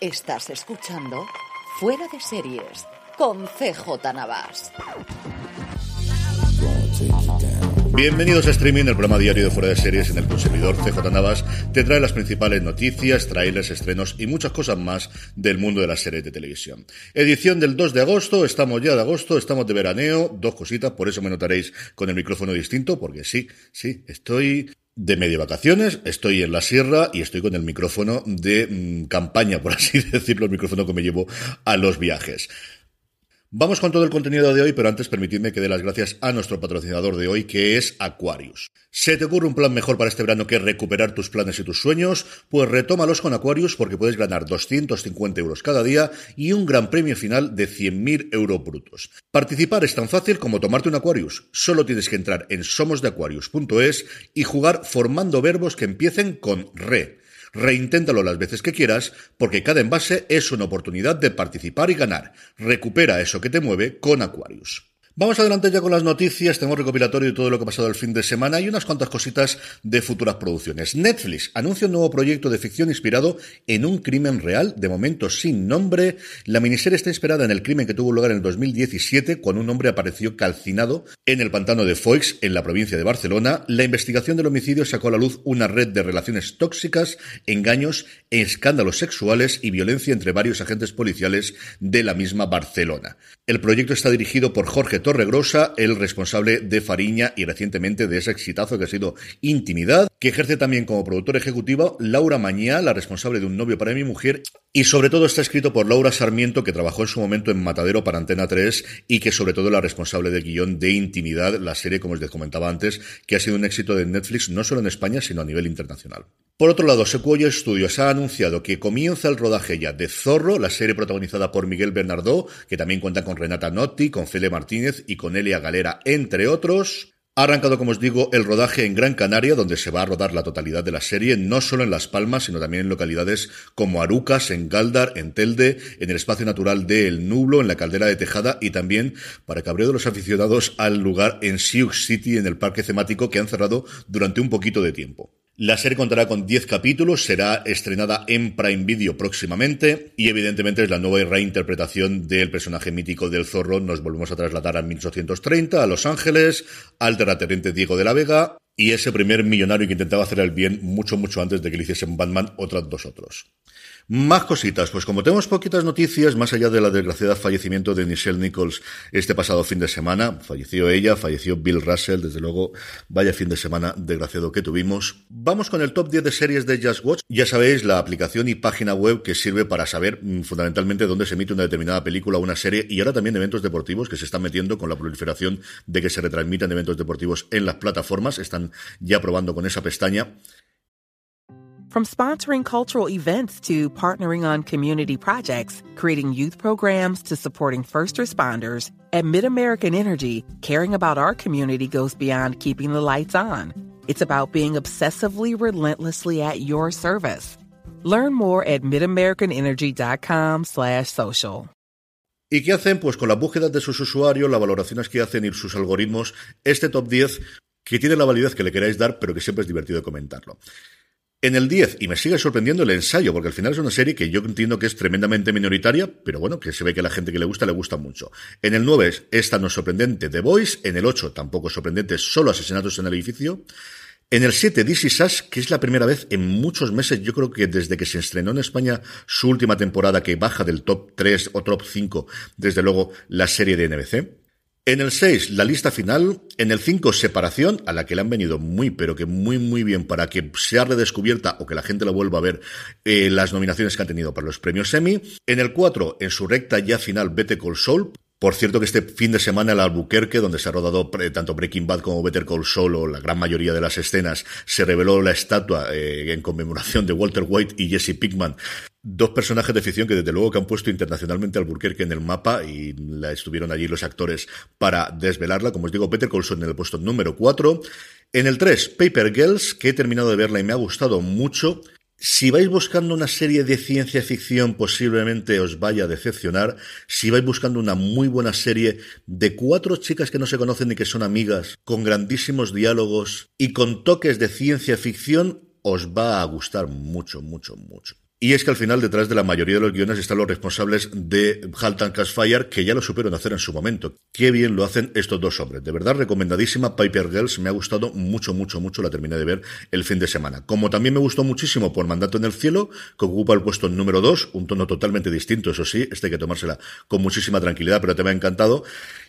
Estás escuchando Fuera de Series con CJ Navas. Bienvenidos a Streaming, el programa diario de Fuera de Series en el consumidor CJ Navas te trae las principales noticias, trailers, estrenos y muchas cosas más del mundo de las series de televisión. Edición del 2 de agosto, estamos ya de agosto, estamos de veraneo, dos cositas, por eso me notaréis con el micrófono distinto, porque sí, sí, estoy de medio vacaciones, estoy en la sierra y estoy con el micrófono de mm, campaña, por así decirlo, el micrófono que me llevo a los viajes. Vamos con todo el contenido de hoy, pero antes permitidme que dé las gracias a nuestro patrocinador de hoy, que es Aquarius. ¿Se te ocurre un plan mejor para este verano que recuperar tus planes y tus sueños? Pues retómalos con Aquarius porque puedes ganar 250 euros cada día y un gran premio final de 100.000 euros brutos. Participar es tan fácil como tomarte un Aquarius. Solo tienes que entrar en somosdeaquarius.es y jugar formando verbos que empiecen con re. Reinténtalo las veces que quieras, porque cada envase es una oportunidad de participar y ganar. Recupera eso que te mueve con Aquarius. Vamos adelante ya con las noticias, tenemos recopilatorio de todo lo que ha pasado el fin de semana y unas cuantas cositas de futuras producciones. Netflix anuncia un nuevo proyecto de ficción inspirado en un crimen real, de momento sin nombre. La miniserie está inspirada en el crimen que tuvo lugar en el 2017, cuando un hombre apareció calcinado en el pantano de Foix, en la provincia de Barcelona. La investigación del homicidio sacó a la luz una red de relaciones tóxicas, engaños, escándalos sexuales y violencia entre varios agentes policiales de la misma Barcelona. El proyecto está dirigido por Jorge Torregrosa, el responsable de Fariña y recientemente de ese exitazo que ha sido Intimidad, que ejerce también como productor ejecutivo Laura Mañá, la responsable de Un novio para mi mujer, y sobre todo está escrito por Laura Sarmiento, que trabajó en su momento en Matadero para Antena 3 y que sobre todo es la responsable del guion de Intimidad, la serie, como les comentaba antes, que ha sido un éxito de Netflix no solo en España, sino a nivel internacional. Por otro lado, Sequoia Studios ha anunciado que comienza el rodaje ya de Zorro, la serie protagonizada por Miguel Bernardó, que también cuenta con Renata Notti, con Fele Martínez y con Elia Galera, entre otros. Ha arrancado, como os digo, el rodaje en Gran Canaria, donde se va a rodar la totalidad de la serie, no solo en Las Palmas, sino también en localidades como Arucas, en Galdar, en Telde, en el espacio natural de El Nublo, en la caldera de Tejada y también, para cabreo de los aficionados, al lugar en Sioux City, en el parque temático que han cerrado durante un poquito de tiempo. La serie contará con 10 capítulos, será estrenada en Prime Video próximamente y evidentemente es la nueva reinterpretación del personaje mítico del zorro. Nos volvemos a trasladar a 1830, a Los Ángeles, al terrateniente Diego de la Vega y ese primer millonario que intentaba hacer el bien mucho, mucho antes de que le hiciesen Batman otros dos otros. Más cositas, pues como tenemos poquitas noticias, más allá de la desgraciada fallecimiento de Michelle Nichols este pasado fin de semana, falleció ella, falleció Bill Russell, desde luego, vaya fin de semana desgraciado que tuvimos. Vamos con el top 10 de series de Just Watch. Ya sabéis, la aplicación y página web que sirve para saber mm, fundamentalmente dónde se emite una determinada película o una serie y ahora también eventos deportivos que se están metiendo con la proliferación de que se retransmitan eventos deportivos en las plataformas. Están ya probando con esa pestaña. From sponsoring cultural events to partnering on community projects, creating youth programs to supporting first responders, at MidAmerican Energy, caring about our community goes beyond keeping the lights on. It's about being obsessively relentlessly at your service. Learn more at midamericanenergy.com slash social. ¿Y qué hacen? Pues con las búsquedas de sus usuarios, las valoraciones que hacen y sus algoritmos, este top 10 que tiene la validez que le queráis dar, pero que siempre es divertido comentarlo. En el 10, y me sigue sorprendiendo el ensayo, porque al final es una serie que yo entiendo que es tremendamente minoritaria, pero bueno, que se ve que a la gente que le gusta le gusta mucho. En el 9, esta no es sorprendente, The Voice. En el 8, tampoco es sorprendente, solo asesinatos en el edificio. En el 7, This Is que es la primera vez en muchos meses, yo creo que desde que se estrenó en España su última temporada, que baja del top 3 o top 5, desde luego, la serie de NBC. En el 6, la lista final. En el 5, separación, a la que le han venido muy, pero que muy, muy bien para que sea redescubierta o que la gente la vuelva a ver eh, las nominaciones que han tenido para los premios Emmy. En el 4, en su recta ya final, Better Call Saul. Por cierto que este fin de semana el Albuquerque, donde se ha rodado tanto Breaking Bad como Better Call Saul, o la gran mayoría de las escenas, se reveló la estatua eh, en conmemoración de Walter White y Jesse Pickman dos personajes de ficción que desde luego que han puesto internacionalmente al Albuquerque en el mapa y la estuvieron allí los actores para desvelarla. Como os digo, Peter Colson en el puesto número 4. En el 3, Paper Girls, que he terminado de verla y me ha gustado mucho. Si vais buscando una serie de ciencia ficción, posiblemente os vaya a decepcionar. Si vais buscando una muy buena serie de cuatro chicas que no se conocen ni que son amigas, con grandísimos diálogos y con toques de ciencia ficción, os va a gustar mucho, mucho, mucho. Y es que al final, detrás de la mayoría de los guiones están los responsables de Halt and Fire, que ya lo supieron hacer en su momento. Qué bien lo hacen estos dos hombres. De verdad, recomendadísima. Piper Girls me ha gustado mucho, mucho, mucho. La terminé de ver el fin de semana. Como también me gustó muchísimo por Mandato en el Cielo, que ocupa el puesto número dos, un tono totalmente distinto, eso sí. Este hay que tomársela con muchísima tranquilidad, pero te me ha encantado.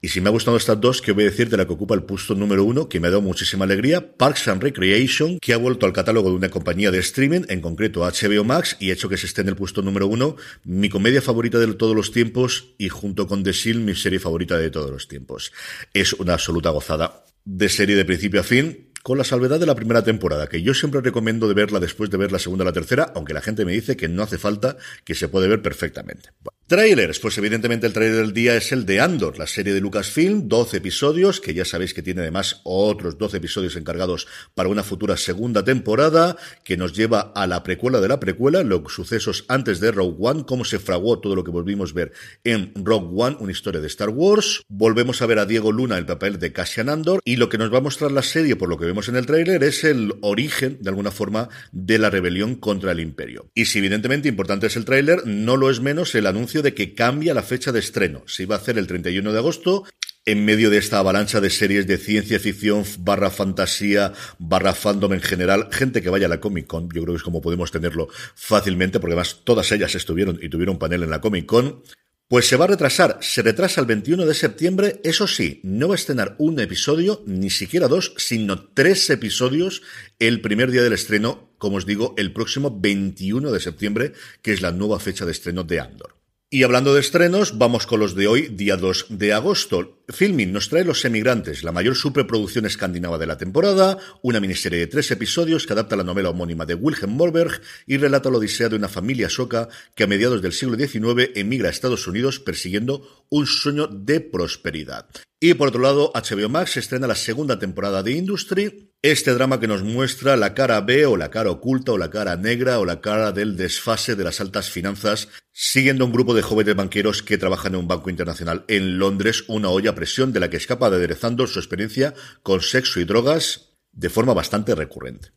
Y si me ha gustado estas dos, que voy a decir de la que ocupa el puesto número uno, que me ha dado muchísima alegría, Parks and Recreation, que ha vuelto al catálogo de una compañía de streaming, en concreto HBO Max, y ha hecho que se esté en el puesto número uno, mi comedia favorita de todos los tiempos, y junto con The Seal, mi serie favorita de todos los tiempos. Es una absoluta gozada de serie de principio a fin, con la salvedad de la primera temporada, que yo siempre recomiendo de verla después de ver la segunda o la tercera, aunque la gente me dice que no hace falta, que se puede ver perfectamente. Trailers, pues evidentemente el trailer del día es el de Andor, la serie de Lucasfilm, 12 episodios, que ya sabéis que tiene además otros 12 episodios encargados para una futura segunda temporada, que nos lleva a la precuela de la precuela, los sucesos antes de Rogue One, cómo se fraguó todo lo que volvimos a ver en Rogue One, una historia de Star Wars. Volvemos a ver a Diego Luna el papel de Cassian Andor, y lo que nos va a mostrar la serie, por lo que vemos en el tráiler es el origen, de alguna forma, de la rebelión contra el imperio. Y si evidentemente importante es el tráiler, no lo es menos el anuncio de que cambia la fecha de estreno. Se iba a hacer el 31 de agosto, en medio de esta avalancha de series de ciencia ficción barra fantasía barra fandom en general, gente que vaya a la Comic Con, yo creo que es como podemos tenerlo fácilmente, porque además todas ellas estuvieron y tuvieron panel en la Comic Con, pues se va a retrasar, se retrasa el 21 de septiembre, eso sí, no va a estrenar un episodio, ni siquiera dos, sino tres episodios el primer día del estreno, como os digo, el próximo 21 de septiembre, que es la nueva fecha de estreno de Andor. Y hablando de estrenos, vamos con los de hoy, día 2 de agosto. Filming nos trae Los Emigrantes, la mayor superproducción escandinava de la temporada, una miniserie de tres episodios que adapta la novela homónima de Wilhelm Mollberg y relata la odisea de una familia soca que a mediados del siglo XIX emigra a Estados Unidos persiguiendo un sueño de prosperidad. Y por otro lado, HBO Max estrena la segunda temporada de Industry, este drama que nos muestra la cara B o la cara oculta o la cara negra o la cara del desfase de las altas finanzas, siguiendo un grupo de jóvenes banqueros que trabajan en un banco internacional en Londres, una olla presión de la que escapa de aderezando su experiencia con sexo y drogas de forma bastante recurrente.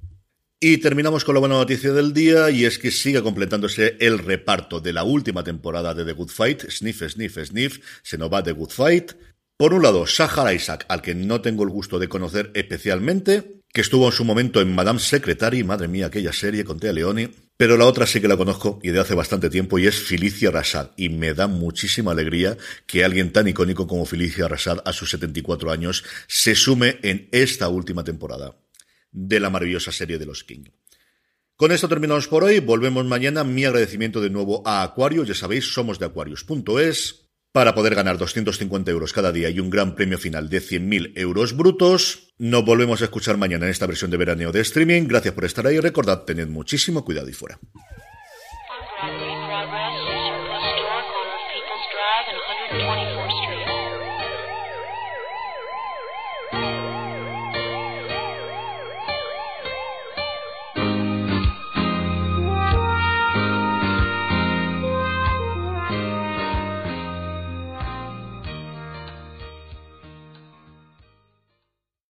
Y terminamos con la buena noticia del día y es que sigue completándose el reparto de la última temporada de The Good Fight, Sniff, Sniff, Sniff, se nos va The Good Fight, por un lado, Sahar Isaac, al que no tengo el gusto de conocer especialmente, que estuvo en su momento en Madame Secretary, madre mía, aquella serie con Tea Leoni, pero la otra sí que la conozco y de hace bastante tiempo y es Felicia Rashad. Y me da muchísima alegría que alguien tan icónico como Felicia Rashad a sus 74 años se sume en esta última temporada de la maravillosa serie de los King. Con esto terminamos por hoy, volvemos mañana. Mi agradecimiento de nuevo a Aquarius, ya sabéis, somos de aquarius.es para poder ganar 250 euros cada día y un gran premio final de 100.000 euros brutos. Nos volvemos a escuchar mañana en esta versión de veraneo de streaming. Gracias por estar ahí. Recordad, tened muchísimo cuidado y fuera.